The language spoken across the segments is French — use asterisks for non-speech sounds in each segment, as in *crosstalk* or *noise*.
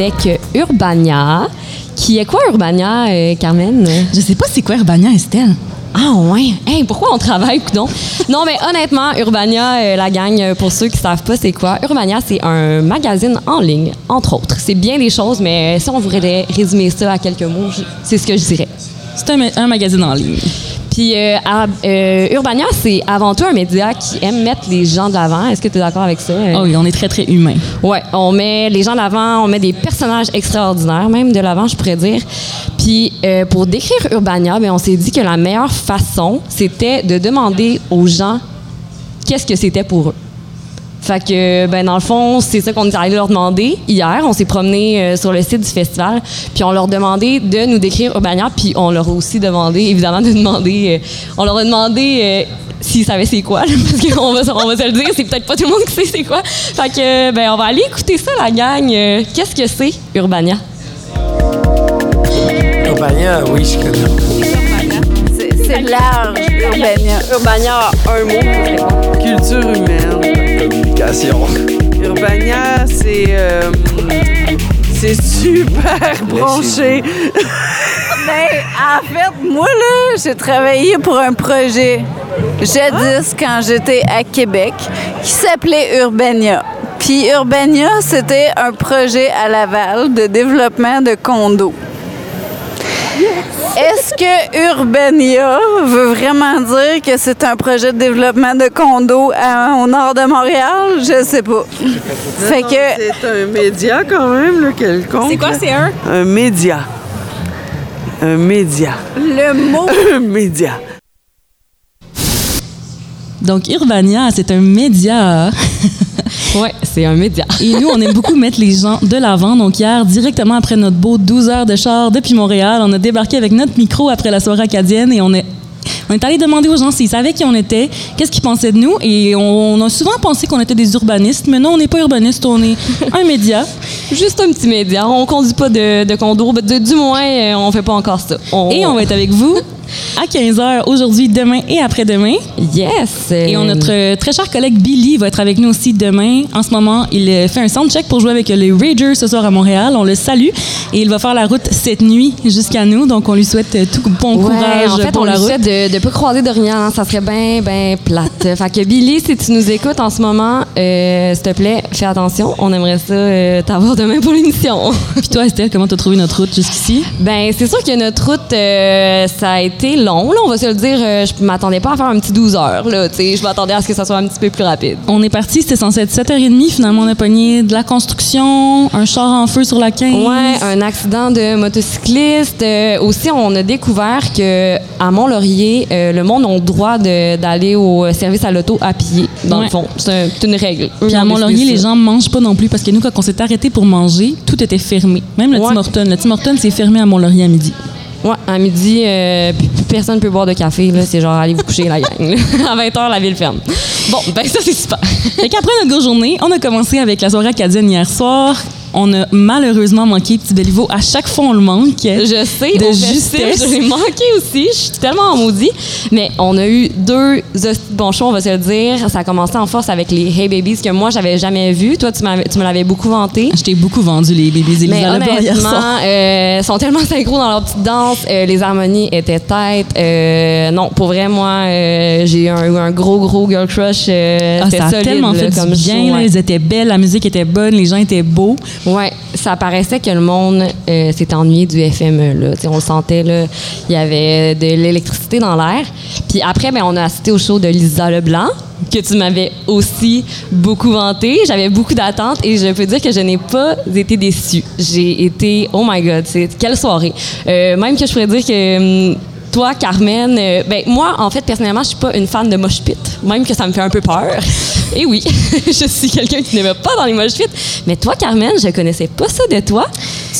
avec Urbania. Qui est quoi Urbania, euh, Carmen? Je sais pas c'est quoi Urbania, Estelle. Ah ouais. Hey, pourquoi on travaille, coudon? non, mais honnêtement, Urbania, euh, la gang, euh, pour ceux qui savent pas c'est quoi, Urbania, c'est un magazine en ligne, entre autres. C'est bien des choses, mais si on voudrait résumer ça à quelques mots, c'est ce que je dirais. C'est un, ma- un magazine en ligne. Puis euh, à- euh, Urbania, c'est avant tout un média qui aime mettre les gens de l'avant. Est-ce que tu es d'accord avec ça? Oh oui, on est très, très humain. Ouais, on met les gens de l'avant, on met des personnages extraordinaires, même de l'avant, je pourrais dire. Puis euh, pour décrire Urbania, ben, on s'est dit que la meilleure façon, c'était de demander aux gens qu'est-ce que c'était pour eux. Fait que, ben, dans le fond, c'est ça qu'on est allé leur demander hier. On s'est promené euh, sur le site du festival, puis on leur demandé de nous décrire Urbania, puis on leur a aussi demandé, évidemment, de demander. euh, on leur a demandé euh, s'ils savaient c'est quoi, là, *laughs* parce qu'on va, on va se le dire, c'est peut-être pas tout le monde qui sait c'est quoi. Fait que, ben, on va aller écouter ça, la gang. Euh, Qu'est-ce que c'est, Urbania? Urbania, oui, je connais. C'est c'est large, Urbania. Urbania, un mot, Culture humaine. Communication. Urbania, c'est. euh, c'est super branché. *laughs* Ben, en fait, moi, là, j'ai travaillé pour un projet jadis quand j'étais à Québec qui s'appelait Urbania. Puis Urbania, c'était un projet à Laval de développement de condos. Est-ce que Urbania veut vraiment dire que c'est un projet de développement de condos à- au nord de Montréal? Je sais pas. Fait que C'est un média quand même, là, quelconque. C'est quoi, c'est un? Un média. Un média. le mot *laughs* Un média. Donc, Urbania, c'est un média. *laughs* Ouais, c'est un média. Et nous, on aime beaucoup *laughs* mettre les gens de l'avant. Donc, hier, directement après notre beau 12 heures de char depuis Montréal, on a débarqué avec notre micro après la soirée acadienne et on est. On est allé demander aux gens s'ils savaient qui on était, qu'est-ce qu'ils pensaient de nous, et on, a souvent pensé qu'on était des urbanistes, mais non, on n'est pas urbanistes, on est un média. *laughs* Juste un petit média. On conduit pas de, de condo. Du moins, euh, on fait pas encore ça. Et on va être avec vous à 15h aujourd'hui, demain et après-demain. Yes! Et on, notre très cher collègue Billy va être avec nous aussi demain. En ce moment, il fait un soundcheck pour jouer avec les Ragers ce soir à Montréal. On le salue. Et il va faire la route cette nuit jusqu'à nous. Donc, on lui souhaite tout bon Ouais, courage en fait, pour on la lui route. souhaite de ne pas croiser d'Orient. hein. Ça serait bien, bien plate. *laughs* fait que Billy, si tu nous écoutes en ce moment, euh, s'il te plaît, fais attention. On aimerait ça euh, t'avoir demain pour l'émission. Puis toi, Estelle, comment t'as trouvé notre route jusqu'ici? ben, c'est sûr que notre route, euh, ça a été long. Là, on va se le dire. euh, je m'attendais pas à faire un petit 12 heures. Là, tu sais. je m'attendais à ce que ça soit un petit peu plus rapide. On est parti, c'était censé être 7h30. Finalement, on a pogné de la construction, un char en feu sur la 15. Ouais, un accident de motocycliste. Euh, aussi, on a découvert que à Mont-Laurier, euh, le monde a le droit d'aller au service à l'auto à pied. Dans Ouais. le fond, c'est un- c'est une règle. Puis à ont Mont-Laurier, les gens mangent pas non plus parce que nous, quand on s'est arrêté pour manger, tout était fermé. Même le Ouais. Tim Hortons. Le Tim Hortons, c'est fermé à Mont-Laurier à midi. Ouais, à midi, euh, personne ne peut boire de café. là. C'est genre, allez vous coucher, la gang. *laughs* à 20h, la ville ferme. Bon, ben ça, c'est super. *laughs* Fait qu'après notre grosse journée, on a commencé avec la soirée acadienne hier soir. On a malheureusement manqué Petit Béliveau. À chaque fois, on le manque. Je sais, De justesse. je l'ai manqué aussi. Je suis tellement en maudit. Mais on a eu deux bons shows, on va se le dire. Ça a commencé en force avec les Hey Babies que moi, j'avais jamais vu. Toi, tu, me l'avais beaucoup vanté. Je t'ai beaucoup vendu les bébés Mais Elisa soir. honnêtement, euh, sont tellement synchro dans leur petite danse. euh, les harmonies étaient têtes. Euh, non, pour vrai, moi, euh, j'ai eu un, gros, gros girl crush. Ah, ça a solide, tellement là, fait comme du bien. show, là. ouais. Ils étaient belles, la musique était bonne, les gens étaient beaux. Ouais, ça paraissait que le monde euh, s'était ennuyé du FME. Là. On sentait, il y avait de l'électricité dans l'air. Puis après, ben, on a assisté au show de Lisa Leblanc, que tu m'avais aussi beaucoup vanté. J'avais beaucoup d'attentes et je peux dire que je n'ai pas été déçue. J'ai été, oh my God, quelle soirée. Euh, même que je pourrais dire que. hum, toi, Carmen, euh, ben moi, en fait, personnellement, je suis pas une fan de mosh pit, même que ça me fait un peu peur. Et oui, *laughs* je suis quelqu'un qui va pas dans les mosh pits. Mais toi, Carmen, je connaissais pas ça de toi.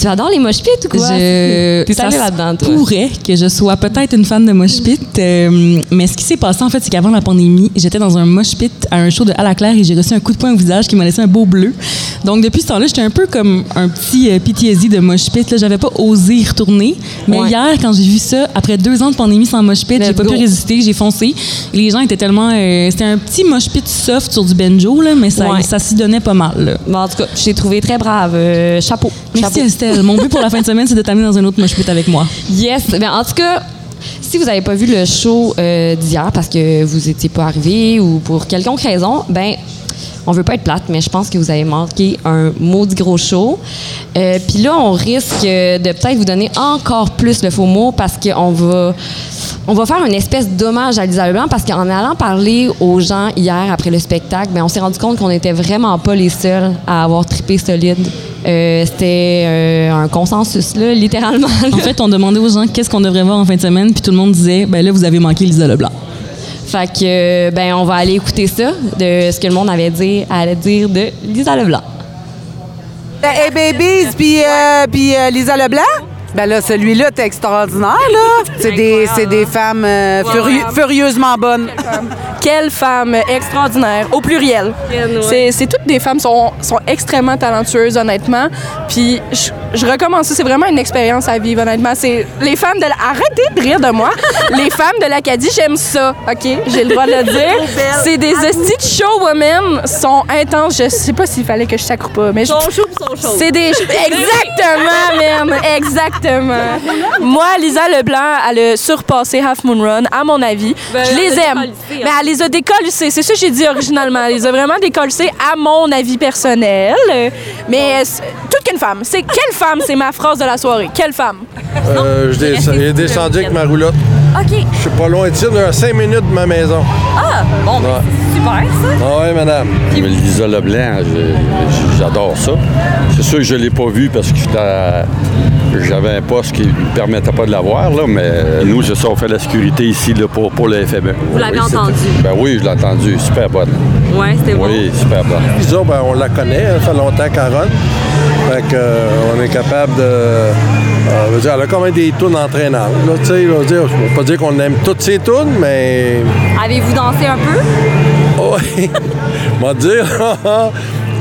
Tu adores les mosh pits ou quoi? Je, *laughs* T'es ça allé se là-dedans, toi? pourrait que je sois peut-être une fan de mosh pit, euh, mais ce qui s'est passé en fait, c'est qu'avant la pandémie, j'étais dans un mosh pit à un show de À la Claire et j'ai reçu un coup de poing au visage qui m'a laissé un beau bleu. Donc depuis ce temps-là, j'étais un peu comme un petit euh, PTSD de mosh pit. J'avais pas osé y retourner, mais Ouais. hier, quand j'ai vu ça, après deux ans de pandémie sans mosh pit, j'ai pas pu résister, j'ai foncé. Les gens étaient tellement, euh, c'était un petit mosh pit soft sur du banjo là, mais ça, Ouais. ça s'y donnait pas mal. là. Bon, en tout cas, je t'ai trouvé très brave. Euh, chapeau. Merci Chapeau. Estelle. Mon but pour la fin de semaine, c'est de t'amener dans un autre mosh pit avec moi. Yes. Ben, en tout cas, si vous n'avez pas vu le show euh, d'hier parce que vous n'étiez pas arrivé ou pour quelconque raison, ben on veut pas être plate, mais je pense que vous avez manqué un maudit gros show. Euh, Puis là, on risque de peut-être vous donner encore plus le faux mot parce qu'on va on va faire une espèce d'hommage à Lisa Leblanc parce qu'en allant parler aux gens hier après le spectacle, ben, on s'est rendu compte qu'on n'était vraiment pas les seuls à avoir trippé solide. Euh, C'était euh, un consensus, là, littéralement. En fait, on demandait aux gens qu'est-ce qu'on devrait voir en fin de semaine, puis tout le monde disait, ben là, vous avez manqué Lisa Leblanc. Fait que, euh, ben, on va aller écouter ça, de ce que le monde avait dit, allait dire de Lisa Leblanc. Hey Babies, puis euh, puis, euh, Lisa Leblanc? Ben là, celui-là, t'es extraordinaire, là. C'est des, c'est des femmes euh, furieusement bonnes. Quelle femme extraordinaire, au pluriel. C'est, c'est toutes des femmes sont, sont extrêmement talentueuses, honnêtement. Puis je, je recommence ça, c'est vraiment une expérience à vivre, honnêtement. C'est les femmes de la... Arrêtez de rire de moi. les femmes de l'Acadie, j'aime ça, OK? J'ai le droit de le *laughs* dire. C'est des estis de showwomen, sont intenses. Je sais pas s'il fallait que je sacre pas, mais je... C'est des... *laughs* Exactement, man! Exactement. Moi, Lisa Leblanc, elle a surpassé Half Moon Run, à mon avis. je les aime. Mais elle les a décollissées. C'est ça que j'ai dit originalement. Elle les a vraiment décollissées, à mon avis personnel. Mais c'est- toute qu'une femme. C'est quelle femme? C'est ma phrase de la soirée. Quelle femme? Euh, je descends- il est descendu avec ma roulotte. OK. Je suis pas loin de est à 5 minutes de ma maison. Ah, bon, Ouais. super, ça. Ah oui, madame. Lisa Leblanc, je- j'adore ça. C'est sûr que je ne l'ai pas vu parce que j'avais un poste qui ne me permettait pas de la voir, là, mais nous, c'est ça, on fait la sécurité ici là, pour, pour le FME. Vous l'avez entendu? Ben oui, je l'ai entendu. Super bonne. Ouais, c'était bon. Oui, super bonne. Lisa, ben, on la connaît, hein, ça fait longtemps qu'elle. Fait que, euh, on est capable de. euh, je veux dire, elle a quand même des tunes entraînantes. Là, tu sais, ne pas dire qu'on aime toutes ses tunes, mais. Avez-vous dansé un peu? Oui, on va dire.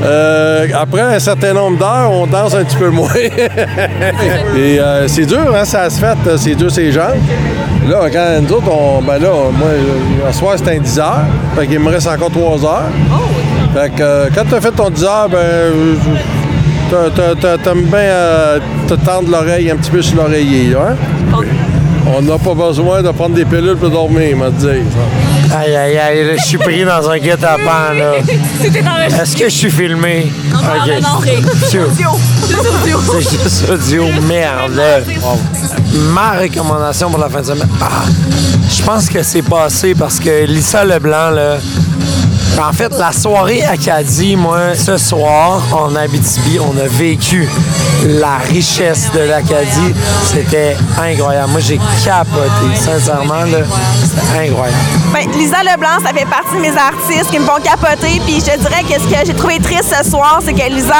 euh, après un certain nombre d'heures, on danse un petit peu moins. *laughs* Et euh, c'est dur, hein, ça se fait, c'est dur ces jambes. Là, quand nous autres, on, ben là, moi, ce soir, c'était un 10 heures. Fait qu'il me reste encore 3 heures. Fait que euh, quand t'as fait ton 10 heures, ben, t'aimes bien euh, te tendre l'oreille un petit peu sur l'oreiller, hein? On n'a pas besoin de prendre des pilules pour dormir, m'a dit. Aïe, aïe, aïe, là, je suis pris dans un guet-apens, là. *laughs* Est-ce que je suis filmé? OK. C'est *laughs* *laughs* C'est juste audio, merde. Ma recommandation pour la fin de semaine, ah, je pense que c'est passé parce que Lisa Leblanc, là, en fait, la soirée Acadie, moi, ce soir, en Abitibi, on a vécu la richesse de l'Acadie. C'était incroyable. Moi, j'ai capoté, sincèrement, là. C'était incroyable. Ben, Lisa Leblanc, ça fait partie de mes artistes qui me font capoter. Puis je dirais que ce que j'ai trouvé triste ce soir, c'est que Lisa,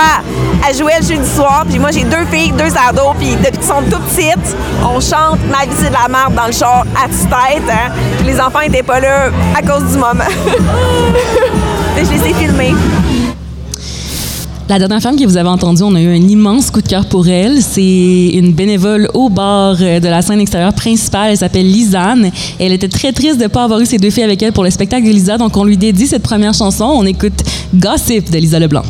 elle jouait le jeudi soir. Puis moi, j'ai deux filles, deux ados. Puis depuis qu'ils sont tout petites, on chante Ma vie, c'est de la merde dans le char à tue-tête. hein. Les enfants n'étaient pas là à cause du moment. *laughs* Je. La dernière femme que vous avez entendue, on a eu un immense coup de cœur pour elle. C'est une bénévole au bar euh, de la scène extérieure principale. Elle s'appelle Lisanne. Elle était très triste de ne pas avoir eu ses deux filles avec elle pour le spectacle de Lisa. Donc, on lui dédie cette première chanson. On écoute Gossip de Lisa Leblanc.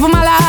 Shine, top shape pour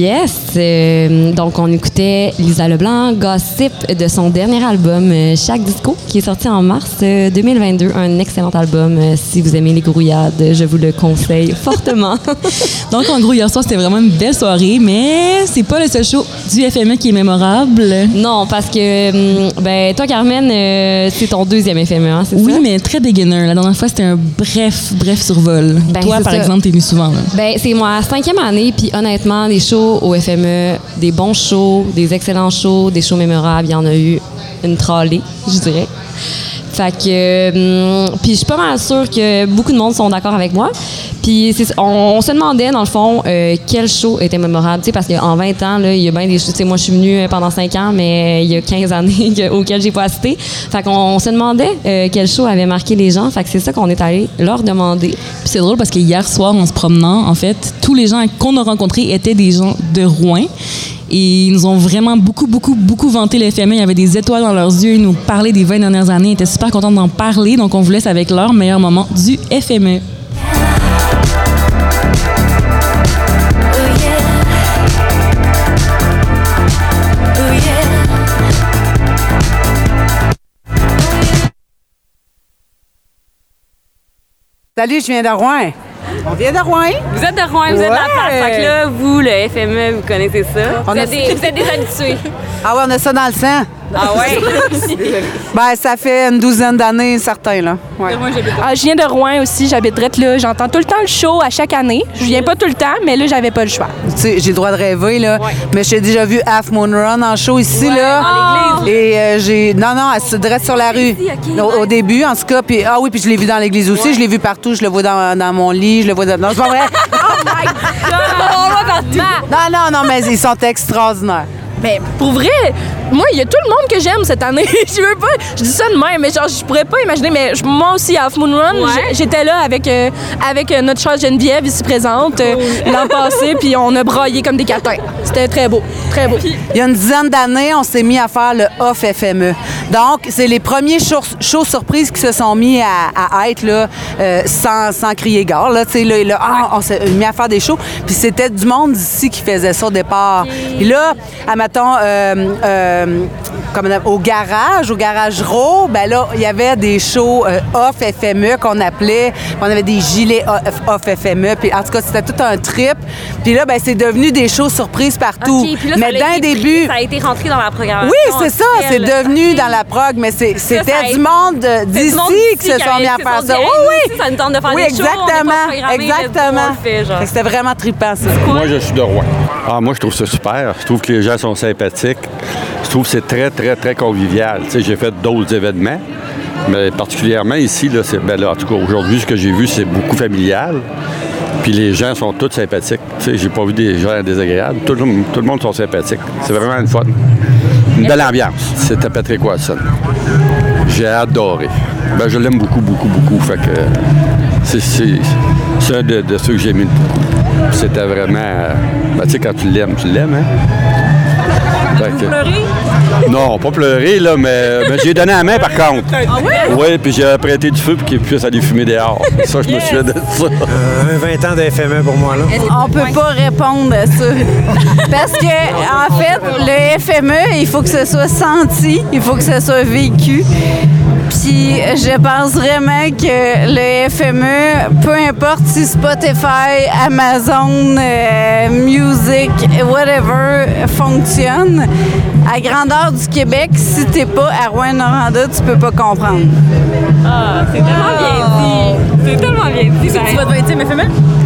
Yes. Euh, donc, on écoutait Lisa Leblanc, Gossip, de son dernier album, euh, Chaque Disco, qui est sorti en mars euh, 2022. Un excellent album. Euh, si vous aimez les grouillades, je vous le conseille fortement. *laughs* Donc, en gros, hier soir, c'était vraiment une belle soirée, mais c'est pas le seul show du FME qui est mémorable. non, parce que, hum, ben, toi, Carmen, euh, c'est ton deuxième FME, hein, c'est Oui, ça? mais très beginner. La dernière fois, c'était un bref, bref survol. Ben, Toi, par ça. exemple, t'es venu souvent. Là. Ben, c'est ma cinquième année, puis honnêtement, des shows au FME, des bons shows, des excellents shows, des shows mémorables, il y en a eu une trolley, je dirais. Fait que, hum, puis je suis pas mal sûre que beaucoup de monde sont d'accord avec moi. Puis on, se demandait, dans le fond, euh, quel show était mémorable. Parce qu'en 20 ans, il y a bien des sais, moi, je suis venue euh, pendant 5 ans, mais il y a 15 années *laughs* que- auxquelles j'ai pas assisté. Fait qu'on on se demandait euh, quel show avait marqué les gens. Fait que c'est ça qu'on est allé leur demander. Puis c'est drôle parce que hier soir, en se promenant, en fait, tous les gens qu'on a rencontrés étaient des gens de Rouen. Et ils nous ont vraiment beaucoup, beaucoup, beaucoup vanté le FME. Il y avait des étoiles dans leurs yeux. Ils nous parlaient des 20 dernières années. Ils étaient super contents d'en parler. Donc, on vous laisse avec leur meilleur moment du. FME. Salut, je viens de Rouen. On vient de Rouen? Vous êtes de Rouen, vous êtes de la place. Fait que là, vous, le FME, vous connaissez ça. On vous, a- êtes des, vous êtes des habitués. Ah ouais, on a ça dans le sang. Ah ouais? *laughs* Ben, ça fait une douzaine d'années, certain, là. Ouais. Ah, je viens de Rouen aussi, j'habite direct là. J'entends tout le temps le show à chaque année. Je viens pas tout le temps, mais là, j'avais pas le choix. Tu sais, j'ai le droit de rêver, là. Mais j'ai déjà vu Half Moon Run en show ici, là. dans l'église. Et euh, j'ai. Non, non, elle se dresse sur la rue. au, au début, en tout cas. Puis, ah oui, puis je l'ai vu dans l'église aussi. Je l'ai vu partout. Je le vois dans, dans mon lit. Je le vois dans. Non, c'est pas vrai. *laughs* On le voit partout. non, non, non, mais ils sont extraordinaires. Mais pour vrai, moi, il y a tout le monde que j'aime cette année. *laughs* je veux pas. Je dis ça de même, mais genre, je pourrais pas imaginer. Mais je- moi aussi, à Half Moon Run, Ouais. j'étais là avec, euh, avec euh, notre chère Geneviève, ici présente, euh, l'an passé, *laughs* puis on a braillé comme des catins. C'était très beau. Très beau. Il y a une dizaine d'années, on s'est mis à faire le off FME. Donc, c'est les premiers shows, shows surprises qui se sont mis à, à être là, euh, sans, sans crier gare. Là, Tu sais, là, là, ah, on s'est mis à faire des shows. Puis c'était du monde d'ici qui faisait ça au départ. Puis là, admettons, euh, euh, comme au garage, au garage Raw, ben là, il y avait des shows euh, off FME qu'on appelait. Puis On avait des gilets off, FME. Puis en tout cas, c'était tout un trip. Puis là, ben, c'est devenu des shows surprises partout. OK, puis là, Mais d'un début. Ça a été rentré dans la programmation. Oui, c'est ça, c'est devenu dans la prog, mais c'était du monde d'ici qui se sont mis à faire ça. Oui, oui. ça nous tente de faire Oui, des shows, on est pas exactement. Exactement. que C'était vraiment trippant, ça. Moi, je suis de Rouen. Ah, moi, je trouve ça super. Je trouve que les gens sont sympathiques. Je trouve que c'est très, très, très convivial. Tu sais, j'ai fait d'autres événements, mais particulièrement ici, là, c'est, ben là, en tout cas, aujourd'hui, ce que j'ai vu, c'est beaucoup familial. Puis les gens sont tous sympathiques. Tu sais, j'ai pas vu des gens désagréables. Tout, le- tout le monde sont sympathiques. C'est vraiment une fun. Une belle ambiance. C'était Patrick Watson. J'ai adoré. Ben, je l'aime beaucoup, beaucoup, beaucoup. Fait que c'est, c'est, un de, de ceux que j'ai beaucoup. C'était vraiment. euh, ben, tu sais, quand tu l'aimes, tu l'aimes, hein? Fait que- Non, pas pleurer, là, mais, mais j'ai donné la main, par contre. Ah oui? Oui, puis j'ai prêté du feu pour qu'il puisse aller fumer dehors. Ça, je me souviens de ça. un 20 ans de FME pour moi, là. On peut pas répondre à ça? *laughs* Parce que, en fait, le FME, il faut que ce soit senti, il faut que ce soit vécu. Puis, je pense vraiment que le FME, peu importe si Spotify, Amazon, euh, Music, whatever, fonctionne, à grandeur du Québec, si t'es pas à Rouen-Noranda, tu peux pas comprendre. Ah, c'est tellement bien dit. C'est tellement bien dit. Tu vas team FME?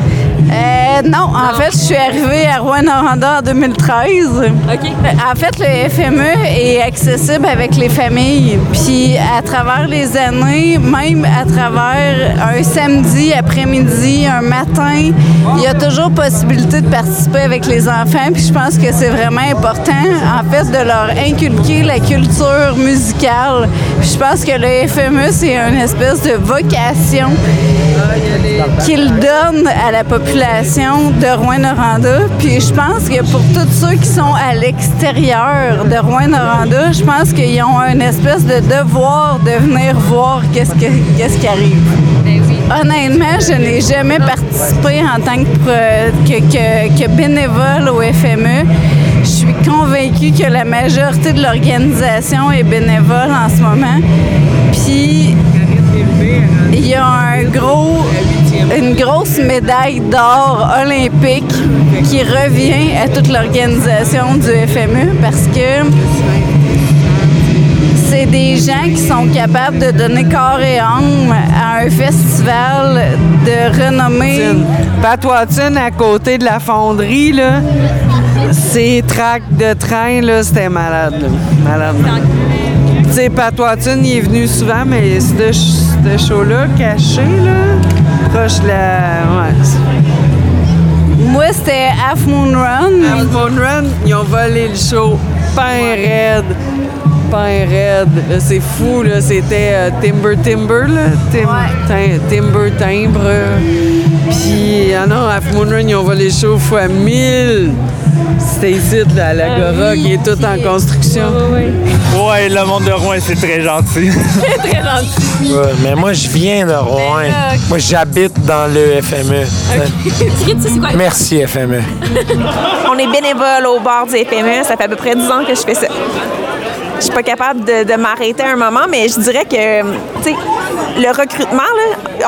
Euh, non, en fait, je suis arrivée à Rouen-Noranda en 2013. OK. En fait, le FME est accessible avec les familles. Puis, à travers les années, même à travers un samedi après-midi, un matin, il y a toujours possibilité de participer avec les enfants. Puis, je pense que c'est vraiment important, en fait, de leur inculquer la culture musicale. Puis, je pense que le FME, c'est une espèce de vocation qu'il donne à la population de Rouen-Noranda. Puis je pense que pour tous ceux qui sont à l'extérieur de Rouen-Noranda, je pense qu'ils ont une espèce de devoir de venir voir qu'est-ce, que- qu'est-ce qui arrive. Honnêtement, je n'ai jamais participé en tant que, que- que bénévole au FME. Je suis convaincue que la majorité de l'organisation est bénévole en ce moment. Puis il y a un gros, une grosse médaille d'or olympique qui revient à toute l'organisation du FME parce que c'est des gens qui sont capables de donner corps et âme à un festival de renommée. Pat Watson, à côté de la fonderie, là, ces tracts de train, là, c'était malade. Malade. Sais, Pat Watson, il est venu souvent, mais ce show-là, caché, là, proche de la... Ouais. Moi, c'était Half Moon Run. Half Moon Run, ils ont volé le show. Pain raide. Pain raide. C'est fou, là. C'était euh, Timber Timber, là. Tim- Tim- timber Timbre. Puis, ah non, Half Moon Run, ils ont volé le show fois 1000. C'était ici, là, à l'Agora, qui est tout en construction. Ouais, le monde de Rouen, c'est très gentil. *laughs* très gentil. Ouais, mais moi, je viens de Rouen. là, Moi, j'habite dans le FME. *laughs* C'est? Merci, FME. *laughs* On est bénévole au bord du FME. Ça fait à peu près 10 ans que je fais ça. Je suis pas capable de, de m'arrêter un moment, mais je dirais que, sais, le recrutement,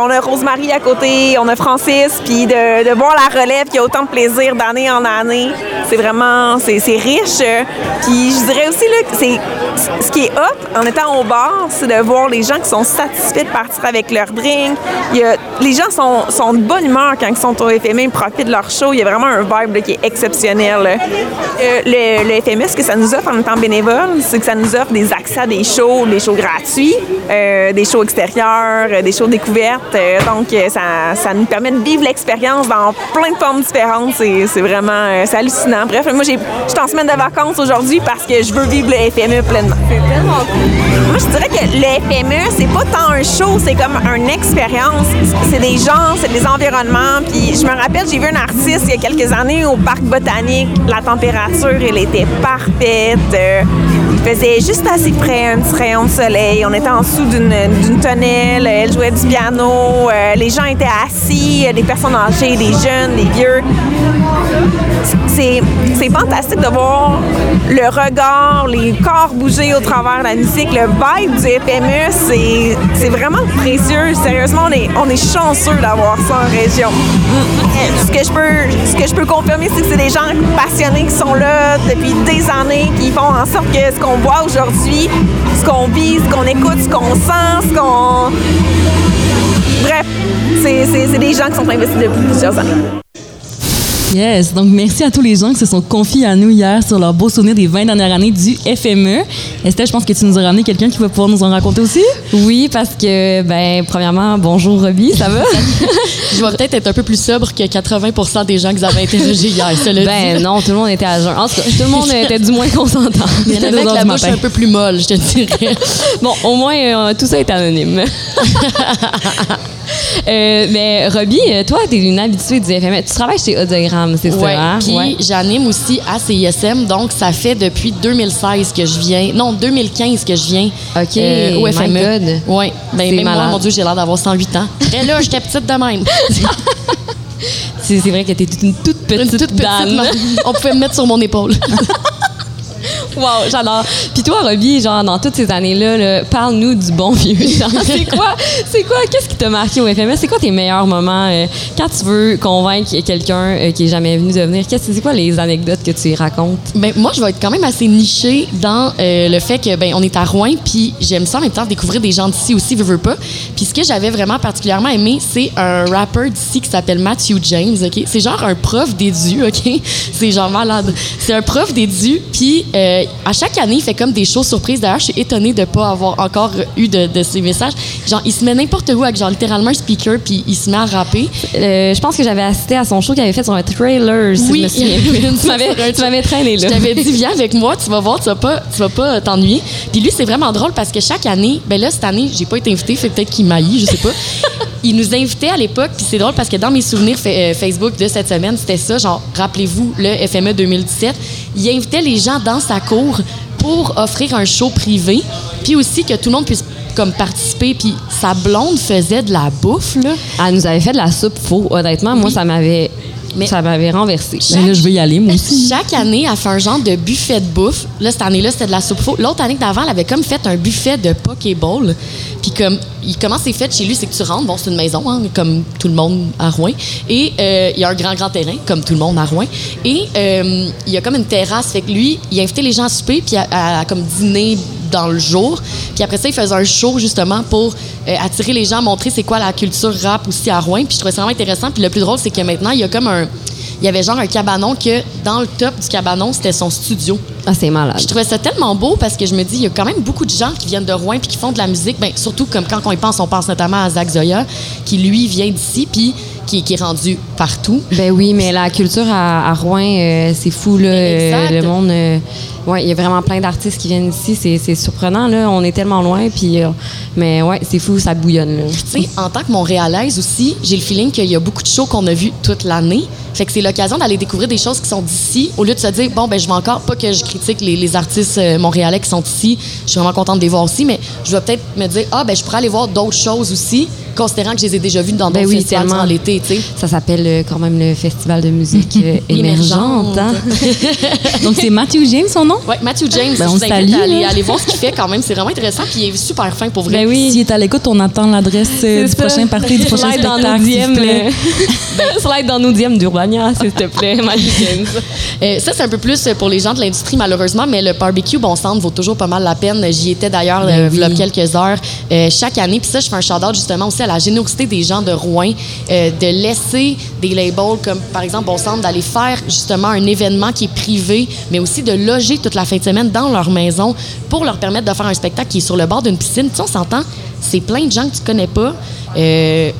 on a Rosemary à côté, on a Francis, puis de, voir la relève qui a autant de plaisir d'année en année, c'est vraiment, c'est riche. Puis je dirais aussi, là, c'est ce qui est hot en étant au bar, c'est de voir les gens qui sont satisfaits de partir avec leur drink. Y a- les gens sont, sont de bonne humeur quand ils sont au FME, ils profitent de leur show. Il y a vraiment un vibe qui est exceptionnel. Euh, le, le ce que ça nous offre en étant bénévole, c'est que ça nous offre des accès à des shows, des shows gratuits, euh, des shows extérieurs, euh, des shows découvertes. Euh, donc, ça, ça nous permet de vivre l'expérience dans plein de formes différentes. C'est vraiment euh, hallucinant. Bref, moi, j'ai- je suis en semaine de vacances aujourd'hui parce que je veux vivre le FME pleinement. C'est tellement cool. Moi, je dirais que le FME, c'est pas tant un show, c'est comme une expérience. C'est des gens, c'est des environnements. Puis je me rappelle, j'ai vu un artiste il y a quelques années au parc botanique. La température, elle était parfaite. Faisait juste assez frais, un petit rayon de soleil. On était en dessous d'une tonnelle. Elle jouait du piano. Euh, les gens étaient assis, euh, des personnes âgées, des jeunes, des vieux. C'est fantastique de voir le regard, les corps bouger au travers de la musique, le vibe du FME, c'est vraiment précieux. Sérieusement, on est, on est chanceux d'avoir ça en région. Ce que je peux, ce que je peux confirmer, c'est que c'est des gens passionnés qui sont là depuis des années, qui font en sorte que ce qu'on voit aujourd'hui, ce qu'on vit, ce qu'on écoute, ce qu'on sent, ce qu'on... Bref, c'est des gens qui sont investis depuis plusieurs années. Yes, donc merci à tous les gens qui se sont confiés à nous hier sur leurs beaux souvenirs des 20 dernières années du FME. Estelle, je pense que tu nous as ramené quelqu'un qui va pouvoir nous en raconter aussi. Oui, parce que, ben, premièrement, bonjour Robbie, ça va? *laughs* Je vais peut-être être un peu plus sobre que 80% des gens que vous avez interrogés hier, cela Ben dit. non, tout le monde était à jeun. En tout cas, tout le monde était du moins consentant. Il y en avait la bouche un peu plus molle, je te dirais. Bon, au moins, euh, tout ça est anonyme. *laughs* Euh, mais Robbie, euh, toi, t'es une habituée du FME. Tu travailles chez Audiogramme, c'est Ouais, ça? hein? Puis Ouais. j'anime aussi à CISM, donc ça fait depuis 2016 que je viens, non 2015 que je viens OK, euh, au my FME. God. Ouais, ben même moi, malade. mon Dieu, j'ai l'air d'avoir 108 ans. Et là, j'étais petite de même. *laughs* C'est vrai que t'es une toute petite Une toute petite, dame. on pouvait me mettre sur mon épaule. *laughs* Wow, j'adore. Puis toi, Robbie, genre, dans toutes ces années-là, là, parle-nous du bon vieux. *laughs* C'est quoi, c'est quoi, qu'est-ce qui t'a marqué au FMS? C'est quoi tes meilleurs moments euh, quand tu veux convaincre quelqu'un euh, qui est jamais venu de venir? Qu'est-ce- C'est quoi les anecdotes que tu y racontes? Ben, moi, je vais être quand même assez nichée dans euh, le fait que ben on est à Rouen, puis j'aime ça en même temps découvrir des gens d'ici aussi, veux, veux pas. Puis ce que j'avais vraiment particulièrement aimé, c'est un rappeur d'ici qui s'appelle Matthew James, OK? C'est genre un prof d'édu, OK? *laughs* C'est genre malade. C'est un prof d'édu, puis à chaque année, il fait comme des choses surprises. D'ailleurs, je suis étonnée de pas avoir encore eu de, de ces messages. Genre, il se met n'importe où avec genre littéralement un speaker, puis il se met à rapper. Euh, je pense que j'avais assisté à son show qu'il avait fait sur un trailer, si Oui, je me souviens. *laughs* tu m'avais, traîné là. Je t'avais dit, viens avec moi, tu vas voir, tu vas pas, tu vas pas t'ennuyer. Puis lui, c'est vraiment drôle parce que chaque année, ben là, cette année, j'ai pas été invitée, fait peut-être qu'il maillit, je sais pas. Il nous invitait à l'époque, puis c'est drôle parce que dans mes souvenirs euh, Facebook de cette semaine, c'était ça, genre, rappelez-vous, le FME 2017. Il invitait les gens dans sa cour pour offrir un show privé, puis aussi que tout le monde puisse comme participer, puis sa blonde faisait de la bouffe, là. Elle nous avait fait de la soupe faux. Honnêtement, moi, ça m'avait, ça m'avait renversé. Ben là, je veux y aller, moi aussi. *laughs* Chaque année, elle fait un genre de buffet de bouffe. Là, cette année-là, c'était de la soupe faux. L'autre année d'avant, elle avait comme fait un buffet de Pokéball. Puis comme, il, comment c'est fait chez lui, c'est que tu rentres, bon, c'est une maison, hein, comme tout le monde à Rouen. Et euh, il y a un grand, grand terrain, comme tout le monde à Rouen. Et euh, il y a comme une terrasse. Fait que lui, il invitait les gens à souper, puis à, comme dîner dans le jour. Puis après ça, il faisait un show justement pour euh, attirer les gens, montrer c'est quoi la culture rap aussi à Rouen. Puis je trouvais ça vraiment intéressant. Puis le plus drôle, c'est que maintenant, il y a comme un... Il y avait genre un cabanon que dans le top du cabanon, c'était son studio. Ah, c'est malade. Je trouvais ça tellement beau parce que je me dis, il y a quand même beaucoup de gens qui viennent de Rouen puis qui font de la musique. Ben, surtout comme quand on y pense, on pense notamment à Zach Zoya, qui lui vient d'ici puis qui, qui est rendu partout. Ben oui, mais la culture à, à Rouen, euh, c'est fou, là. Exact. Euh, le monde. euh, ouais, il y a vraiment plein d'artistes qui viennent ici. C'est, c'est surprenant, là. On est tellement loin, puis. euh, mais ouais, c'est fou, ça bouillonne, là. Tu sais, en tant que Montréalaise aussi, j'ai le feeling qu'il y a beaucoup de shows qu'on a vus toute l'année. Fait que c'est l'occasion d'aller découvrir des choses qui sont d'ici, au lieu de se dire, bon, ben je vais encore, pas que je critique les, les artistes euh, montréalais qui sont ici, je suis vraiment contente de les voir aussi, mais je vais peut-être me dire, ah, ben je pourrais aller voir d'autres choses aussi, considérant que je les ai déjà vus dans Ben d'autres oui, festivals tellement. durant l'été, tu sais. Ça s'appelle euh, quand même le Festival de musique euh, *laughs* émergente. hein. *laughs* Donc, c'est Matthew James, son nom? Ouais, Matthew James, Ben, je on vous invite salue, à aller, aller voir ce qu'il fait quand même. C'est vraiment intéressant, puis il est super fin pour vrai. Ben oui. S'il est à l'écoute, on attend l'adresse euh, du ça. prochain party, du prochain Slide dans spectacle. nos s'il vous DM, plaît. *laughs* slide dans nos DM d'Urbania, s'il te plaît, Matthew James. Euh, ça, c'est un peu plus pour les gens de l'industrie, malheureusement, mais le barbecue Bon Centre vaut toujours pas mal la peine. J'y étais d'ailleurs Ben euh, il y a oui. quelques heures euh, chaque année. Puis ça, je fais un shout-out justement aussi à la générosité des gens de Rouen euh, de laisser des labels comme, par exemple, Bon Centre, d'aller faire justement un événement qui est privé, mais aussi de loger toute la fin de semaine dans leur maison pour leur permettre de faire un spectacle qui est sur le bord d'une piscine. Tu sais, on s'entend, c'est plein de gens que tu connais pas. Euh,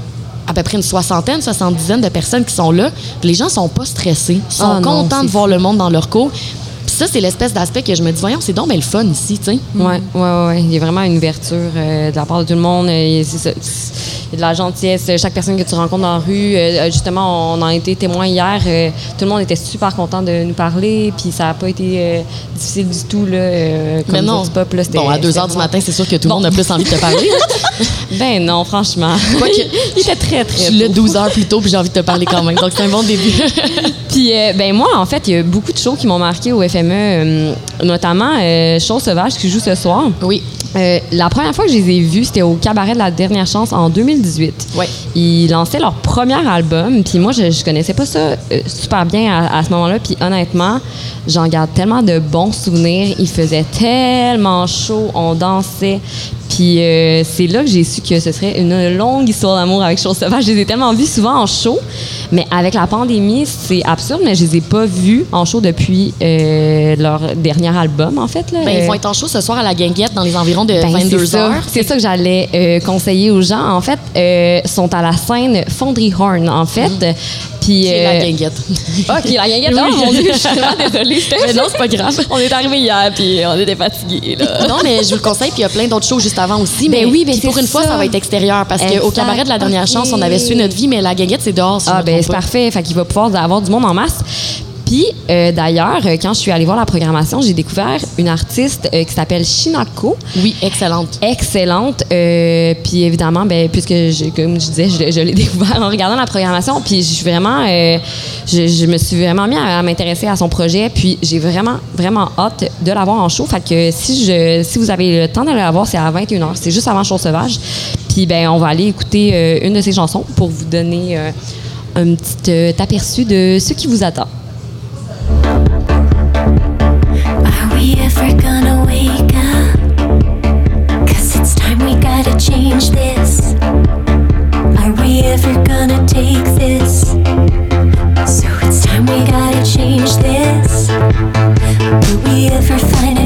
à peu près une soixantaine, soixante-dizaine de personnes qui sont là. Puis les gens sont pas stressés. Ils sont Ah non, contents de voir le monde dans leur cours. Puis ça, c'est l'espèce d'aspect que je me dis, voyons, c'est donc mais le fun ici, tu sais. Ouais, ouais, ouais. Il y a vraiment une ouverture euh, de la part de tout le monde. Euh, c'est de la gentillesse. Chaque personne que tu rencontres dans la rue, euh, justement, on en a été témoin hier. euh, tout le monde était super content de nous parler. Puis ça n'a pas été euh, difficile du tout. Là, euh, comme Mais non. Pop, là, Bon, à 2 c'était heures du matin, c'est sûr que tout le monde a plus envie de te parler. *laughs* Ben non, franchement. *laughs* il était très, très Je suis là 12 heures plus tôt, puis j'ai envie de te parler quand même. Donc, c'est un bon début. *laughs* Puis, euh, ben moi, en fait, il y a beaucoup de shows qui m'ont marqué au FME, euh, notamment euh, Show Sauvage qui joue ce soir. Oui. Euh, la première fois que je les ai vus, c'était au Cabaret de la Dernière Chance en 2018. Ouais. Ils lançaient leur premier album, puis moi, je, je connaissais pas ça super bien à, à ce moment-là. Puis honnêtement, j'en garde tellement de bons souvenirs. Il faisait tellement chaud, on dansait. Puis euh, c'est là que j'ai su que ce serait une longue histoire d'amour avec Chose Sauvage. Je les ai tellement vus souvent en show, mais avec la pandémie, c'est absurde, mais je les ai pas vus en show depuis euh, leur dernier album, en fait. Là. Ben, ils Euh, vont être en show ce soir à la Guinguette dans les environs de ben, 22 c'est ça. heures. C'est ça que j'allais euh, conseiller aux gens. En fait, euh, sont à la scène Fonderie Horn, en fait. Puis, Qui est la euh, Guinguette. *laughs* OK, la guinguette? Oui. Oh mon Dieu, je suis vraiment désolée. *laughs* Mais non, c'est pas grave. On est arrivé hier, puis on était fatigués. Là. *laughs* Non, mais je vous le conseille, puis il y a plein d'autres shows juste avant aussi. Ben Mais oui, ben puis pour une fois, ça. va être extérieur parce qu'au cabaret de la dernière chance, on avait su notre vie, mais la guinguette, c'est dehors. si Ah, ben c'est parfait. Fait qu'il va pouvoir avoir du monde en masse. Puis, euh, d'ailleurs, euh, quand je suis allée voir la programmation, j'ai découvert une artiste euh, qui s'appelle Shinako. Oui, excellente. Excellente. Euh, puis, évidemment, ben, puisque, je, comme je disais, je, je l'ai *laughs* découvert en regardant la programmation. Puis, je suis vraiment... je, je me suis vraiment mis à, à m'intéresser à son projet. Puis, j'ai vraiment, vraiment hâte de la voir en show. Fait que si, je, si vous avez le temps d'aller la voir, c'est à 21h. C'est juste avant Show Sauvage. Puis, ben, on va aller écouter une de ses chansons pour vous donner... un petit aperçu de ce qui vous attend. So it's time we gotta change this. Will we ever find an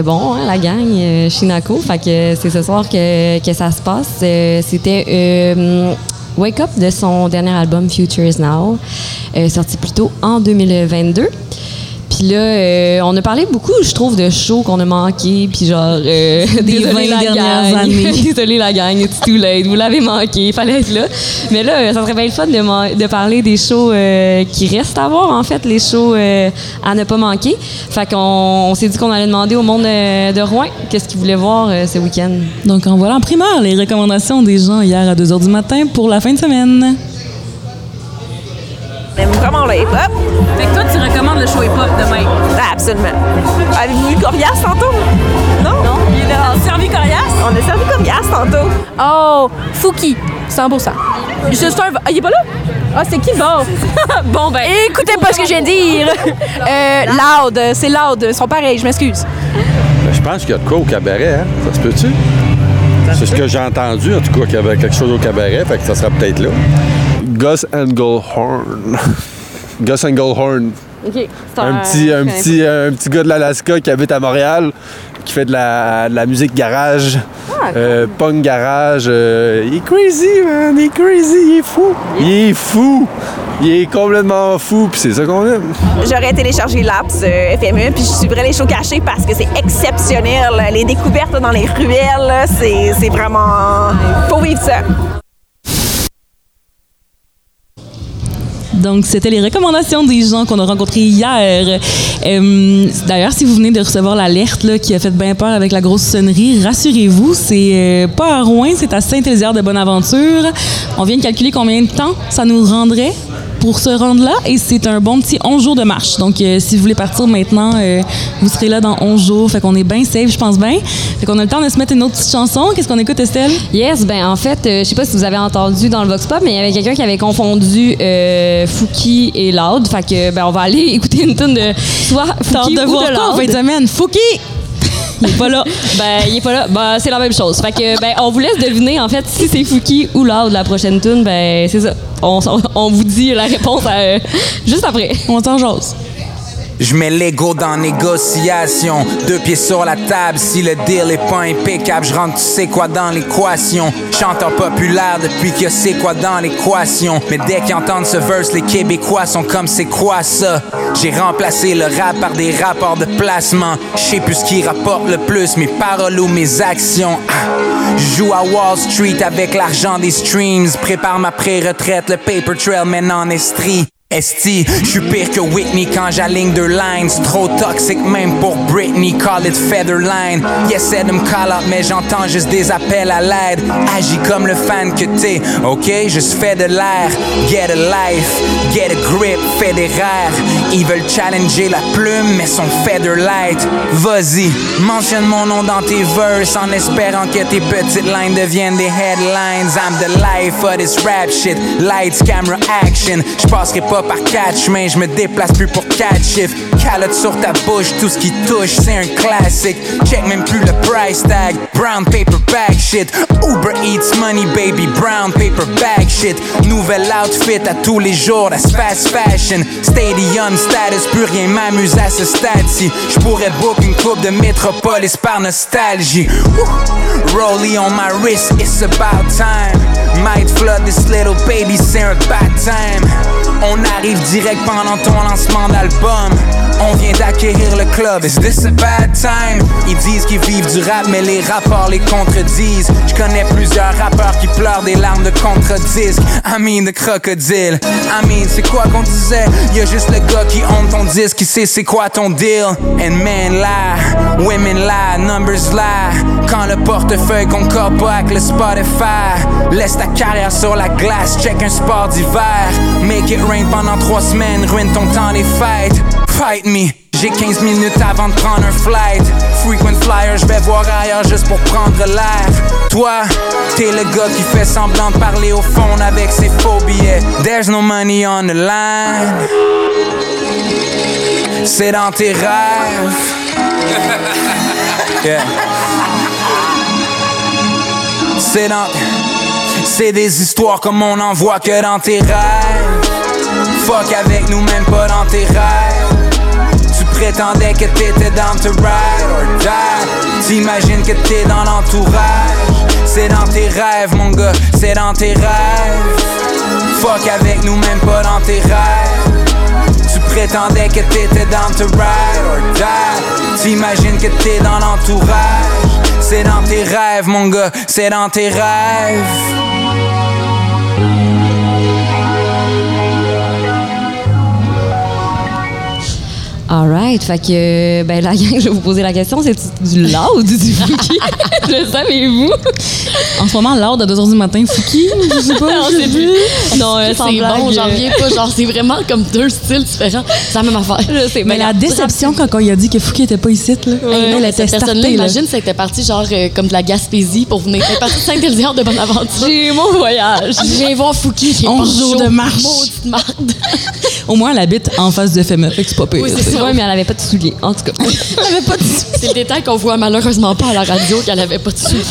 c'était bon, hein, la gang euh, Shinako. Que c'est ce soir que, que ça se passe. Euh, C'était euh, Wake Up de son dernier album Future Is Now, sorti plus tôt en 2022. Puis là, euh, on a parlé beaucoup, je trouve, de shows qu'on a manqué, puis genre euh, *laughs* des Désolé 20 la dernières gang. années. *laughs* Désolé la gang, it's too late, vous l'avez manqué, il fallait être là. Mais là, ça serait bien le fun de, de parler des shows euh, qui restent à voir, en fait, les shows à ne pas manquer. Fait qu'on on s'est dit qu'on allait demander au monde de Rouen qu'est-ce qu'ils voulaient voir ce week-end. Donc, en voilà en primeur les recommandations des gens hier à 2 h du matin pour la fin de semaine. Vraiment le hip-hop. Fait que toi, tu recommandes le show hip-hop demain? Ah, absolument. Avez-vous eu Corias tantôt? Non? Non. Il est là. On a servi Corias? On a servi Corias tantôt. Oh, Fouki, 100 Je suis un... Ah, il est pas là? Ah, c'est qui? Bon. *laughs* bon, ben... Écoutez pas ce que je viens de dire. *laughs* Euh, loud, c'est loud. Ils sont pareils, je m'excuse. Ben, je pense qu'il y a de quoi au cabaret, hein? Ça se peut-tu? C'est ce que j'ai entendu, en tout cas, qu'il y avait quelque chose au cabaret, fait que ça sera peut-être là. Gus Engelhorn. Gus Engelhorn. Un petit, un, petit, un petit gars de l'Alaska qui habite à Montréal, qui fait de la, de la musique garage, euh, punk garage. euh, il est crazy, man. Il est crazy. Il est fou. Il est fou. Il est complètement fou, puis c'est ça qu'on aime. J'aurais téléchargé l'app euh, FME, puis je suivrais les shows cachés parce que c'est exceptionnel. Les découvertes dans les ruelles, c'est vraiment... Faut vivre ça. Donc, c'était les recommandations des gens qu'on a rencontrés hier. Euh, D'ailleurs, si vous venez de recevoir l'alerte qui a fait bien peur avec la grosse sonnerie, rassurez-vous, c'est euh, pas à Rouen, c'est à Saint-Élière de Bonaventure. On vient de calculer combien de temps ça nous rendrait? Pour se rendre là et c'est un bon petit 11 jours de marche. Donc, euh, si vous voulez partir maintenant, euh, vous serez là dans 11 jours. Fait qu'on est bien safe, je pense bien. Fait qu'on a le temps de se mettre une autre petite chanson. Qu'est-ce qu'on écoute, Estelle? Yes, ben en fait, euh, je sais pas si vous avez entendu dans le Vox Pop, mais il y avait quelqu'un qui avait confondu euh, Fouki et Loud. Fait que ben on va aller *laughs* écouter une tune de soit Fouki ou de Loud. fin de semaine? Fouki! Il est pas là. Ben, il est pas là. Ben, c'est la même chose. Fait que, ben, on vous laisse deviner, en fait, si c'est Fouki ou Loud la prochaine tune. Ben, c'est ça. On, on vous dit la réponse euh, juste après. On s'en jase. Je mets l'ego dans négociation. Deux pieds sur la table, si le deal est pas impeccable, je rentre tu sais quoi dans l'équation. Chanteur populaire depuis que c'est quoi dans l'équation. Mais dès qu'ils entendent ce verse, les Québécois sont comme c'est quoi ça? J'ai remplacé le rap par des rapports de placement. Je sais plus ce qui rapporte le plus, mes paroles ou mes actions. Ah. Joue à Wall Street avec l'argent des streams. Prépare ma pré-retraite, le paper trail mène en estrie. Esti, je suis pire que Whitney quand j'aligne deux lines. Trop toxique même pour Britney, call it Featherline. Yes, de me call out, mais j'entends juste des appels à l'aide. Agis comme le fan que t'es, ok? Juste fais de l'air. Get a life, get a grip, fais des rêves. Ils veulent challenger la plume, mais sont featherlight. Vas-y, mentionne mon nom dans tes verses en espérant que tes petites lines deviennent des headlines. I'm the life of this rap shit. Lights, camera, action. Je passerai par quatre chemins, je me déplace plus pour quatre chiffres. Calotte sur ta bouche, tout ce qui touche, c'est un classique. Check même plus le price tag. Brown paper bag shit. Uber Eats money, baby. Brown paper bag shit. Nouvel outfit à tous les jours, that's fast fashion. Stadium status, plus rien m'amuse à ce stade-ci. Je pourrais book une coupe de métropolis par nostalgie. Ouh. Rollie on my wrist, it's about time. Might flood this little baby, c'est un time. On arrive direct pendant ton lancement d'album. On vient d'acquérir le club, is this a bad time? Ils disent qu'ils vivent du rap, mais les rapports les contredisent. Je connais plusieurs rappeurs qui pleurent des larmes de contre-disque. I mean de crocodile. I mean, c'est quoi qu'on disait? Y'a juste le gars qui honte ton disque, qui sait c'est quoi ton deal. And men lie, women lie, numbers lie. Quand le portefeuille concorde pas avec le Spotify, laisse ta carrière sur la glace, check un sport d'hiver. Make it rain pendant trois semaines, ruine ton temps des fêtes. J'ai 15 minutes avant de prendre un flight. Frequent flyer, je vais voir ailleurs juste pour prendre l'air. Toi, t'es le gars qui fait semblant de parler au fond avec ses faux billets. There's no money on the line. C'est dans tes rêves. Yeah. C'est dans. C'est des histoires comme on en voit que dans tes rêves. Fuck avec nous, même pas dans tes rêves. Prétendais que t'étais down to ride or die. T'imagines que t'es dans l'entourage. C'est dans tes rêves, mon gars, c'est dans tes rêves. Fuck avec nous, même pas dans tes rêves. Tu prétendais que t'étais down to ride or die. T'imagines que t'es dans l'entourage. C'est dans tes rêves, mon gars, c'est dans tes rêves. Alright, fait que, ben la *laughs* gang, je vais vous poser la question, c'est du loud ou du *laughs* Fouki? le savez-vous? En ce moment, l'heure de 2h du matin, Fouki, je sais pas, on je sais plus. Non, euh, c'est bon, j'en reviens pas. Genre, c'est vraiment comme deux styles différents. C'est la même affaire. Je sais, Mais la déception quand on a dit que Fouki était pas ici, là, non, elle était cette personne-là, imagine, c'était parti genre euh, comme de la Gaspésie pour venir. Elle partie de Saint-Éliard de Bonaventure. J'ai mon voyage. Je viens voir Fouki est 11 pas jours de marche. Maudite marde. Au moins, elle habite en face de FME, fait que c'est pas pire. Oui, ça. Ouais, mais elle avait pas de souliers, en tout cas. *laughs* Elle avait pas de C'est le détail qu'on voit malheureusement pas à la radio qu'elle avait pas de souliers.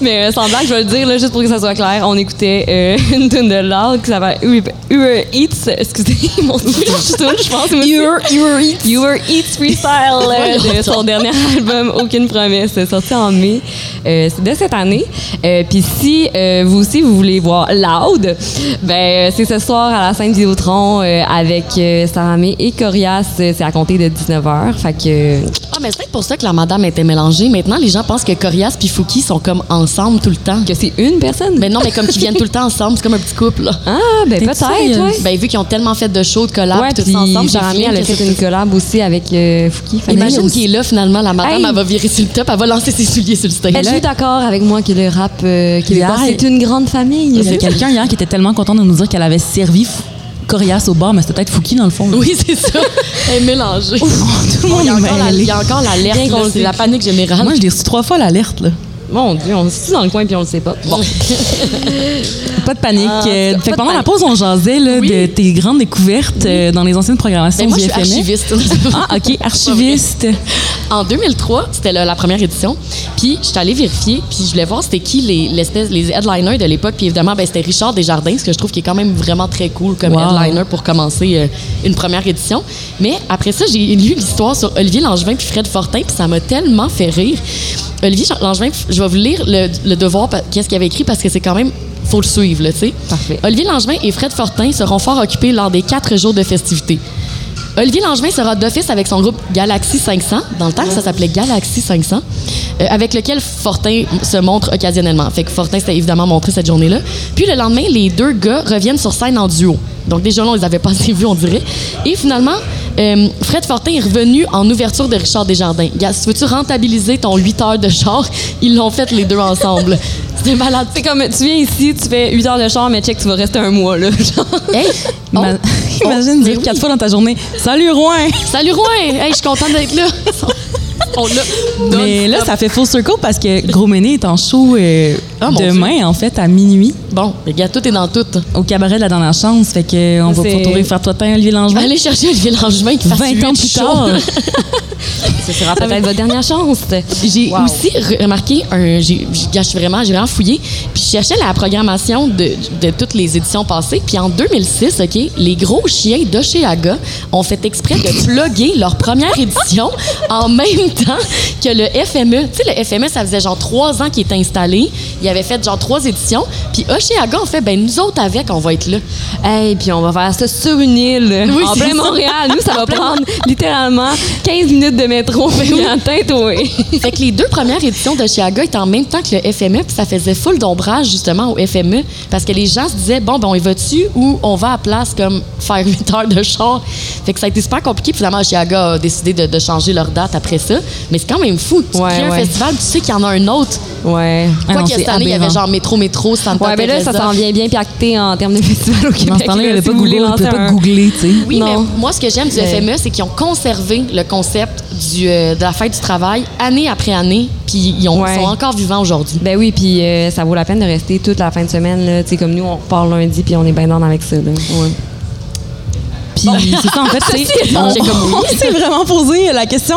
Mais euh, sans blague, je vais le dire, là, juste pour que ça soit clair, on écoutait euh, *laughs* une tune de Loud qui s'appelle Uber, Eats. Excusez *laughs* mon dieu, je tourne, je pense. Uber, Eats. Uber Eats Freestyle euh, de son dernier album Aucune promesse, sorti en mai. Euh, de cette année. Puis si vous aussi vous voulez voir Loud, ben c'est ce soir à la scène Vidéotron avec Sarah May et Corias. C'est à compter de 19h. Fait que Ah, mais c'est peut-être pour ça que la madame était mélangée. Maintenant, les gens pensent que Corias puis Fouki sont comme ensemble tout le temps. que c'est une personne? Mais non, mais comme qu'ils viennent tout le temps ensemble, c'est comme un petit couple. Là. ah ben T'es peut-être, ouais. Ben, vu qu'ils ont tellement fait de shows, de collabs, Ouais, tout puis ça ensemble, filmé elle a fait une collab aussi avec euh, Fouki. Imagine qu'il est là finalement, la madame, Hey. elle va virer sur le top, elle va lancer ses souliers sur le stage. Êtes-vous d'accord avec moi que le rap euh, québécois, c'est une grande famille? Il y a quelqu'un hier qui était tellement content de nous dire qu'elle avait servi Corias au bar, mais c'était peut-être Fouki dans le fond. là. Oui, c'est ça. *laughs* Elle est mélangée. Tout le monde il, y a encore l'alerte, c'est la panique générale. Moi, je l'ai reçu trois fois l'alerte. là. Mon Dieu, on est dans le coin puis on le sait pas. Bon. *laughs* Pas de panique. Ah, fait que pendant la pause, on jasait là, Oui. de tes grandes découvertes euh, dans les anciennes programmations Ben, moi, du je suis FME. archiviste. Ah, OK, *laughs* archiviste. En 2003, c'était la, la première édition. Puis, j'étais allée vérifier, puis je voulais voir c'était qui les, headliners de l'époque. Puis, évidemment, ben, c'était Richard Desjardins, ce que je trouve qui est quand même vraiment très cool comme Wow. headliner pour commencer euh, une première édition. Mais après ça, j'ai lu l'histoire sur Olivier Langevin puis Fred Fortin, puis ça m'a tellement fait rire. Olivier Langevin, je vais vous lire le, le devoir, qu'est-ce qu'il avait écrit, parce que c'est quand même faut le suivre, tu sais. Parfait. Olivier Langevin et Fred Fortin seront fort occupés lors des quatre jours de festivités. Olivier Langevin sera d'office avec son groupe Galaxy 500. Dans le temps, ça s'appelait Galaxy 500, euh, avec lequel Fortin se montre occasionnellement. Fait que Fortin s'était évidemment montré cette journée-là. Puis le lendemain, les deux gars reviennent sur scène en duo. Donc déjà là, on les avait pas assez vus, on dirait. Et finalement, euh, Fred Fortin est revenu en ouverture de Richard Desjardins. Si veux-tu rentabiliser ton 8 heures de char, *laughs* ils l'ont fait les deux ensemble. *laughs* C'était malade. C'est comme, tu viens ici, tu fais 8 heures de char, mais check, tu vas rester un mois, là. *laughs* Genre. Hey! Oh, Imagine mais dire oui. quatre fois dans ta journée Salut, Rouen! Salut Rouen! Hey, je suis contente d'être là. *laughs* On l'a. Mais là, ça fait full circle parce que Gros Méné est en show euh, Ah, mon demain, en fait, à minuit, Bon, les gars, tout est dans tout. au cabaret de la dernière chance. Fait que on va C'est- pouvoir retrouver faire toi Olivier Langevin. Allez chercher Olivier Langevin qui fasse 20 ans huit plus shows. tard. *laughs* Ce sera peut-être votre dernière chance. J'ai Wow. aussi re- remarqué un. J'ai vraiment, j'ai vraiment fouillé. Puis je cherchais la programmation de, de toutes les éditions passées. Puis en 2006, OK, les gros chiens d'Oshéaga ont fait exprès de plugger leur première édition en même temps que le FME. Tu sais, le FME, ça faisait genre trois ans qu'il était installé. Il avait fait genre trois éditions. Puis Oshéaga ont fait, ben nous autres avec, on va être là. Hey, puis on va faire ça sur une île, Oui, en plein ça. Montréal. Nous, ça va prendre littéralement 15 minutes de métro. *laughs* La tête, oui. *laughs* Fait que les deux premières éditions de Chiaga étaient en même temps que le FME, puis ça faisait full d'ombrage justement au FME, parce que les gens se disaient bon ben on y va-tu ou on va à place comme faire *laughs* 8 heures de char? Fait que ça a été super compliqué. Puis finalement Chiaga a décidé de, de changer leur date après ça, mais c'est quand même fou. Tu Ouais, crées un festival, tu sais qu'il y en a un autre. Ouais. Ah Quoi non, que c'est cette année il y avait genre métro métro, Santa Ouais, mais là, ça s'en vient bien pacté en termes de festival au Québec. Dans ce temps-là, il n'y avait pas voulez Google, on pas googler, tu sais. Oui, Non. mais moi, ce que j'aime du Mais- FME, c'est qu'ils ont conservé le concept du, euh, de la fête du travail année après année, puis ils ont- Ouais. sont encore vivants aujourd'hui. Ben oui, puis euh, ça vaut la peine de rester toute la fin de semaine. Tu sais, comme nous, on part lundi, puis on est bien dans avec ça. Là. Ouais. Puis c'est ça, en fait, *laughs* étant, on, *laughs* on s'est vraiment posé la question,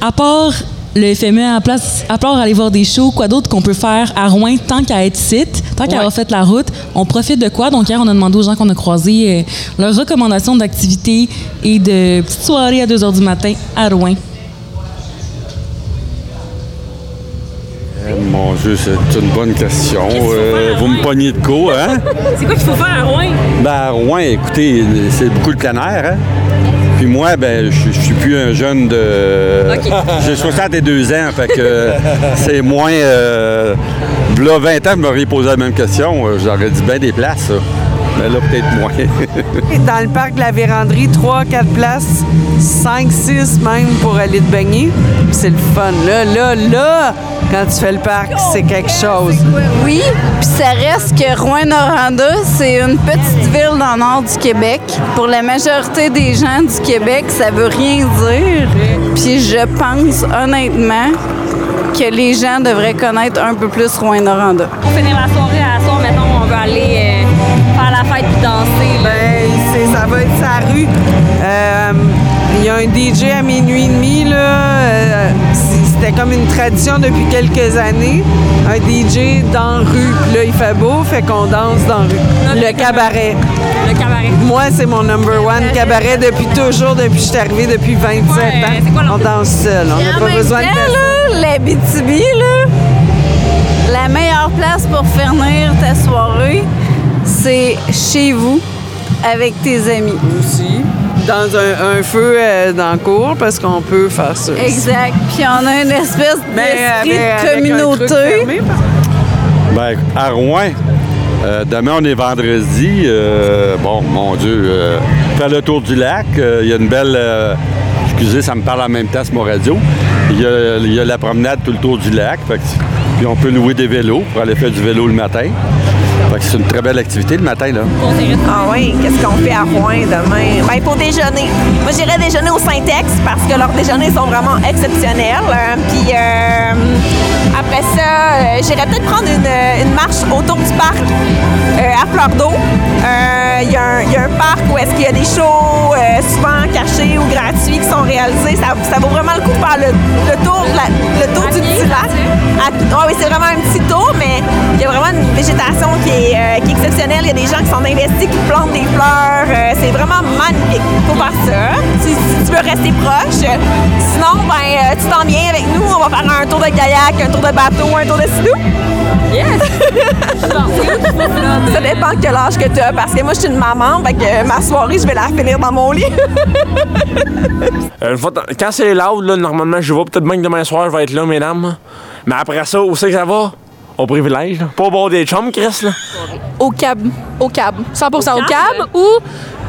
à part le FME à place, à part aller voir des shows, quoi d'autre qu'on peut faire à Rouen tant qu'à être site, tant qu'à Ouais. avoir fait la route, on profite de quoi? Donc hier, on a demandé aux gens qu'on a croisés euh, leurs recommandations d'activités et de petites soirées à 2 h du matin à Rouen. Mon Dieu, c'est une bonne question. Euh, vous me pognez de quoi, hein? *laughs* C'est quoi qu'il faut faire à Rouen? Ben, à Rouen, écoutez, c'est beaucoup le plein air, hein? Puis moi, ben, je je suis plus un jeune de. *laughs* OK. J'ai 62 ans, fait que c'est moins. Euh... Là, 20 ans, je m'aurais posé la même question. J'aurais dit bien des places, ça. Mais là, peut-être moins. *laughs* Dans le parc de la Véranderie, 3, 4 places, 5, 6 même pour aller te baigner. Puis C'est le fun. Là, là, là, quand tu fais le parc, c'est quelque chose. Oui, puis ça reste que Rouen-Noranda, c'est une petite ville dans le nord du Québec. Pour la majorité des gens du Québec, ça veut rien dire. Puis je pense honnêtement que les gens devraient connaître un peu plus Rouen-Noranda. Pour finir la soirée, à la soir, mettons, on veut aller fête puis danser. Ben, ça va être sa rue. Euh, Il y a un DJ à minuit et demi, là. euh, C'était comme une tradition depuis quelques années. Un DJ dans la rue. Là, il fait beau, fait qu'on danse dans la rue. Le cabaret. Le cabaret. Moi, c'est mon number one cabaret depuis toujours, depuis que je suis arrivée, depuis 27 ans. On danse seul. On n'a pas besoin de personne. là, l'Abitibi, là, la meilleure place pour finir ta soirée, c'est chez vous, avec tes amis. Aussi. Dans un, un feu euh, dans le cours, parce qu'on peut faire ça. aussi. Exact. Puis on a une espèce Mais, euh, mais de communauté. fermé, Ben, à Rouen, euh, demain, on est vendredi. euh, bon, mon Dieu, euh, faire le tour du lac. euh, Il y a une belle. euh, excusez, ça me parle en même temps, c'est mon radio. Il y, a, il y a la promenade tout le tour du lac. fait que- puis on peut louer des vélos pour aller faire du vélo le matin. C'est une très belle activité le matin, là. Ah oui, qu'est-ce qu'on fait à Rouen demain? Ben, pour déjeuner. Moi, j'irais déjeuner au Syntex parce que leurs déjeuners sont vraiment exceptionnels. Euh, Puis euh, après ça, euh, j'irais peut-être prendre une, une marche autour du parc euh, à fleur d'eau. Euh, Il y, a un- parc où est-ce qu'il y a des shows euh, souvent cachés ou gratuits qui sont réalisés. Ça, ça vaut vraiment le coup de faire le, le tour, la- le tour du petit lac. Ah oui, c'est vraiment un petit tour, mais il y a vraiment une végétation qui est, euh, qui est exceptionnelle. Il y a des gens qui sont investis, qui plantent des fleurs. Euh, c'est vraiment magnifique. faut faire ça. Si, si tu veux rester proche. Sinon, ben, euh, tu t'en viens avec nous. On va faire un tour de kayak, un tour de bateau, un tour de sidou? Yes! *laughs* ça dépend de quel âge que tu as, parce que moi, je suis une maman, fait que ma soirée, je vais la finir dans mon lit. *laughs* Euh, une fois de- quand c'est loud, là, normalement, je vais peut-être bien que demain soir, je vais être là, mesdames. Mais après ça, où c'est que ça va? Au privilège, là. Pas au bord des chums, Chris, là. Au cab. Au cab. 100% au, cab? cab ou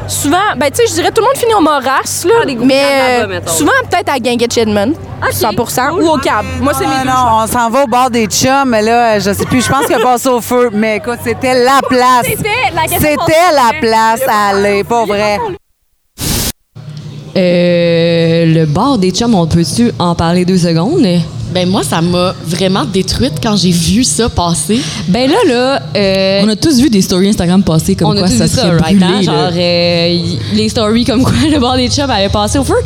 souvent, ben tu sais, je dirais tout le monde finit au Moras, là. mais euh, souvent peut-être à Guinguette Edmond. 100 ou au cab. Moi, c'est mes Ah deux non, on s'en va au bord des chums, mais là, je sais plus, je pense qu'il a passé au feu. Mais écoute, c'était la *laughs* place. C'était la question C'était la place à aller, pas vrai. Euh, le bar des chums, on peut-tu en parler deux secondes? Ben moi, ça m'a vraiment détruite quand j'ai vu ça passer. Ben là, là... euh, On a tous vu des stories Instagram passer comme on a quoi tous ça vu ça, serait right, brûlé. hein? Genre, euh, les stories comme quoi le bar des chums avait passé au feu.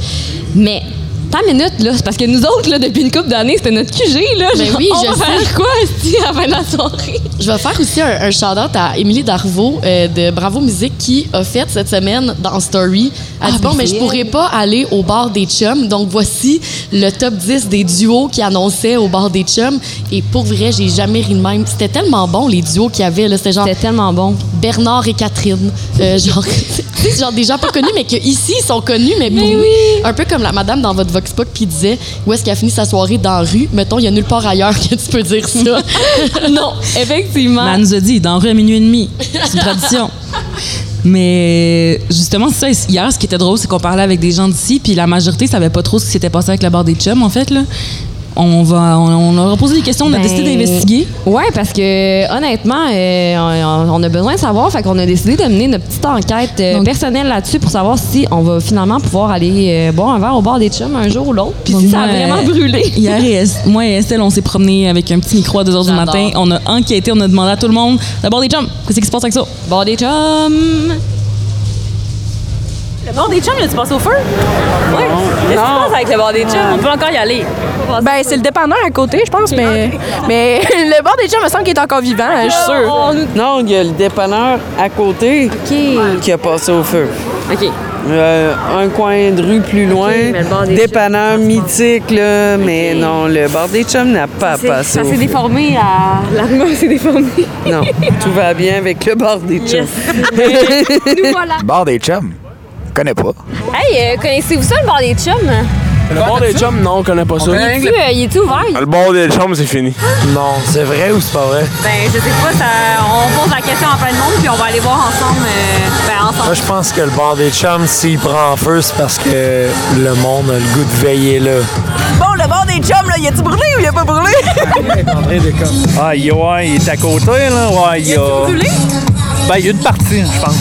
Mais, ta minute, là, c'est parce que nous autres, là, depuis une couple d'années, c'était notre QG, là. Ben oui, on je va sais. faire quoi, esti, à la fin de la soirée? Je vais faire aussi un, un shout-out à Émilie Darvaux euh, de Bravo Musique qui a fait cette semaine dans Story. Elle Ah, dit Bon, mais je pourrais pas aller au bar des chums. Donc voici le top 10 des duos qui annonçaient au bar des chums. Et pour vrai, j'ai jamais ri de même. C'était tellement bon, les duos qu'il y avait. là. C'était genre. C'était tellement bon. Bernard et Catherine. Euh, *laughs* genre, *laughs* genre des gens pas connus, mais que ici ils sont connus, mais Mais oui. un peu comme la madame dans votre Vox Pop qui disait où est-ce qu'elle a fini sa soirée dans la rue. Mettons, il y a nulle part ailleurs que tu peux dire ça. *laughs* non, effectivement. Mais elle nous a dit, dans rue à minuit et demi. C'est une tradition. *laughs* Mais justement, c'est ça. Hier, ce qui était drôle, c'est qu'on parlait avec des gens d'ici, puis la majorité savait pas trop ce qui s'était passé avec la barre des chums, en fait. Là. On, va, on, leur a posé des questions, on a Ben, décidé d'investiguer. Ouais, parce que honnêtement, euh, on, on a besoin de savoir, fait qu'on a décidé de mener notre petite enquête euh, Donc- personnelle là-dessus pour savoir si on va finalement pouvoir aller euh, boire un verre au bar des chums un jour ou l'autre. Puis si ça a vraiment brûlé. Hier, et moi et Estelle, on s'est promenés avec un petit micro à 2 h du matin. On a enquêté, on a demandé à tout le monde d'abord des chums. Qu'est-ce qui se passe avec ça? Bar des chums. Le bord des chums, là, tu passes au feu? Oui. Qu'est-ce qui se passe avec le bord des chums? On peut encore y aller. Ben, c'est le dépanneur à côté, je pense, mais, mais *laughs* le bord des chums me semble qu'il est encore vivant, hein, je suis sûre. Non, il y a le dépanneur à côté qui a passé au feu. OK. Euh, un coin de rue plus loin, mais le bord des dépanneur mythique, là, mais non, le bord des chums n'a pas passé Ça s'est déformé à. L'armoire s'est déformée. Non, tout va bien avec le bord des chums. *laughs* *laughs* Nous voilà. Bar des chums. Connais pas. Hey, euh, connaissez-vous ça, le bar des chums? Le bord des chums, non, on connaît pas ça. Il est-tu, euh, il est-tu ouvert? Le bord des chums, c'est fini. Non, c'est vrai ou c'est pas vrai? Ben, je sais pas, ça, on pose la question à plein de monde, puis on va aller voir ensemble. euh, ben, ensemble. Moi, je pense que le bord des chums, s'il prend en feu, c'est parce que le monde a le goût de veiller là. Bon, le bord des chums, là, il a-tu brûlé ou il a pas brûlé? Ah, il, ouais, il est à côté, là. Ouais, il y a. Ben, il y a une partie, je pense.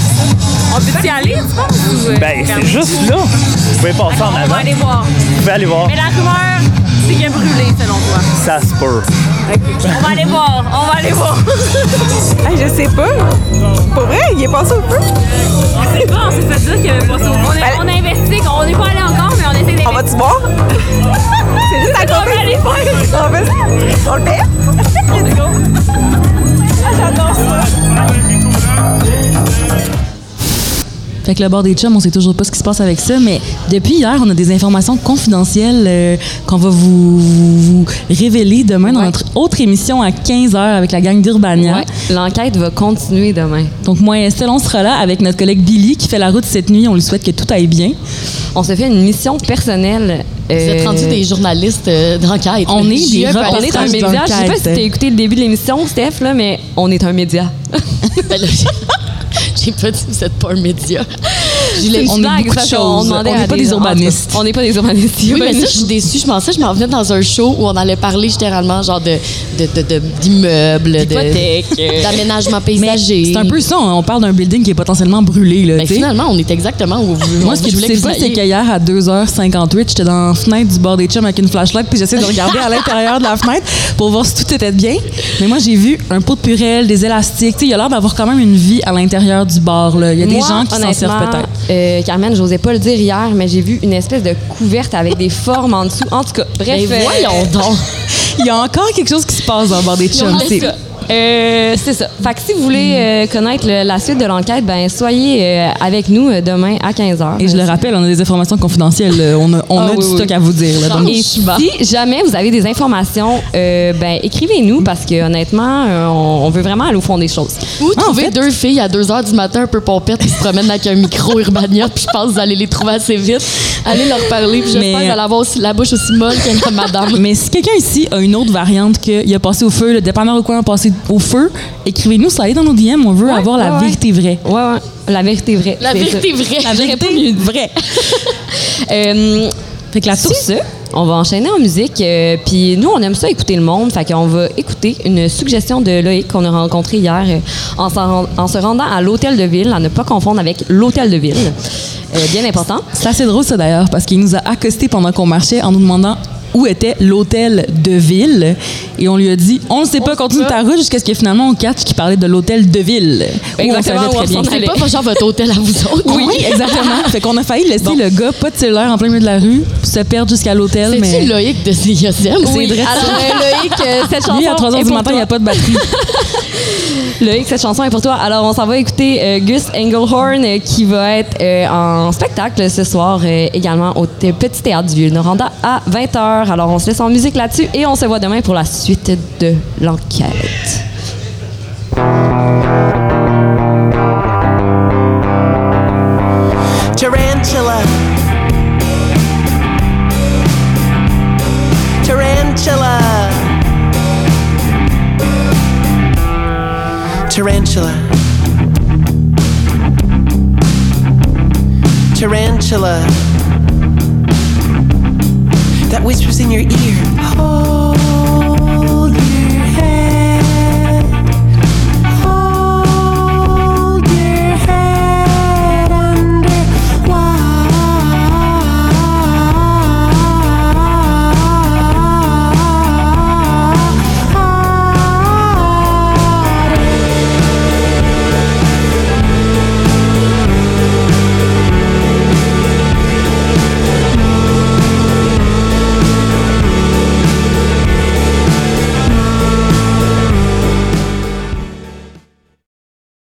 On peut y aller, tu penses? ou, euh, Ben, c'est juste là. Vous pouvez passer en On va avant. aller voir. Vous pouvez aller voir. Mais la rumeur, c'est qu'il a brûlé, selon toi. Ça se peut. On va aller voir, on va aller voir. *laughs* Hey, je sais pas. Pas vrai, il est passé au feu. On sait pas, on s'est fait dire qu'il avait passé au fond. On, a- on investigue, on n'est pas allé encore, mais on essaie d'investiguer. On va-tu voir? *laughs* C'est juste à On côté. va aller voir. On fait ça? On le fait? Let's go. Ah, *laughs* j'adore ça. Yeah. Fait que le bord des chums, on sait toujours pas ce qui se passe avec ça, mais depuis hier, on a des informations confidentielles euh, qu'on va vous, vous révéler demain dans notre autre émission à 15h avec la gang d'Urbania. Ouais, l'enquête va continuer demain. Donc moi et Estelle, on sera là avec notre collègue Billy qui fait la route cette nuit. On lui souhaite que tout aille bien. On se fait une mission personnelle. Vous êtes rendus des journalistes euh, d'enquête. On est des JE, on est un reportages média. Je sais pas si t'as écouté le début de l'émission, Steph, là, mais on est un média. *laughs* J'ai pas dit que vous êtes pas un média. *laughs* On est beaucoup de choses. On n'est pas des urbanistes. On n'est pas des urbanistes. Oui, mais ça, je suis déçue. Je pensais que je m'en venais dans un show où on allait parler généralement genre de, de, de, de- d'immeubles, *laughs* d'aménagement paysager. c'est un peu ça. On parle d'un building qui est potentiellement brûlé. Là, Ben, finalement, on est exactement où vous Moi, ce que je voulais sais que c'est qu'hier, à 2h58, j'étais dans la fenêtre du bord des chums avec une flashlight, puis j'essaie de regarder à l'intérieur de la fenêtre pour voir si tout était bien. Mais moi, j'ai vu un pot de purée, des élastiques. Tu sais, il y a l'air d'avoir quand même une vie à l'intérieur du bar. là. Il y a des Moi, gens qui s'en servent peut-être. Euh, Carmen, j'osais pas le dire hier, mais j'ai vu une espèce de couverte avec des formes en dessous. En tout cas, bref. Ben, voyons donc. *laughs* Il y a encore quelque chose qui se passe dans le bord des chums. C'est- euh, c'est ça. Fait que si vous voulez euh, connaître le- la suite de l'enquête, ben soyez euh, avec nous euh, demain à 15h. Et je le rappelle, on a des informations confidentielles. On a, on Ah a oui, du oui. stock à vous dire. là. Donc, Et si jamais vous avez des informations, euh, ben écrivez-nous parce que honnêtement, euh, on, on veut vraiment aller au fond des choses. Où trouver deux filles à 2 h du matin un peu pompettes qui se promènent avec un micro *laughs* Urbania, puis je pense que vous allez les trouver assez vite. Allez leur parler, puis j'espère Mais- que vous allez avoir aussi la bouche aussi molle que la madame. *laughs* Mais si quelqu'un ici a une autre variante qu'il a passé au feu, le dépanneur au coin a passé au feu, écrivez-nous, ça allez dans nos DM, on veut avoir la ouais, vérité vraie. Ouais, ouais. La vérité vraie. La vérité ça. vraie. La vérité pas mieux dit. vraie. euh, Fait que la sur ce, on va enchaîner en musique. euh, Puis nous, on aime ça écouter le monde. Fait qu'on va écouter une suggestion de Loïc qu'on a rencontré hier euh, en se rendant à l'hôtel de ville, à ne pas confondre avec l'hôtel de ville. Euh, bien important. C'est assez drôle ça d'ailleurs, parce qu'il nous a accosté pendant qu'on marchait en nous demandant où était l'hôtel de ville. Et on lui a dit, on ne sait pas, continue ta route jusqu'à ce que finalement on catch qu'il parlait de l'hôtel de ville. Où on Exactement, savait très on bien. C'est allait. pas genre votre hôtel à vous autres. Oui, *laughs* exactement. fait qu'on a failli laisser le gars, pas de cellulaire en plein milieu de la rue, se perdre jusqu'à l'hôtel. C'est-tu mais... Loïc de CISM? Oui. vrai, Alors, euh, Loïc, euh, cette chanson Lui, à 3 est h du matin, il n'y a pas de batterie. *laughs* Loïc, cette chanson est pour toi. Alors, on s'en va écouter euh, Gus Engelhorn euh, qui va être euh, en spectacle ce soir également au Petit Théâtre du Vieux-Noranda à 20h. Alors, on se laisse en musique là-dessus et on se voit demain pour la suite de l'enquête. Tarantula. That whispers in your ear. Oh.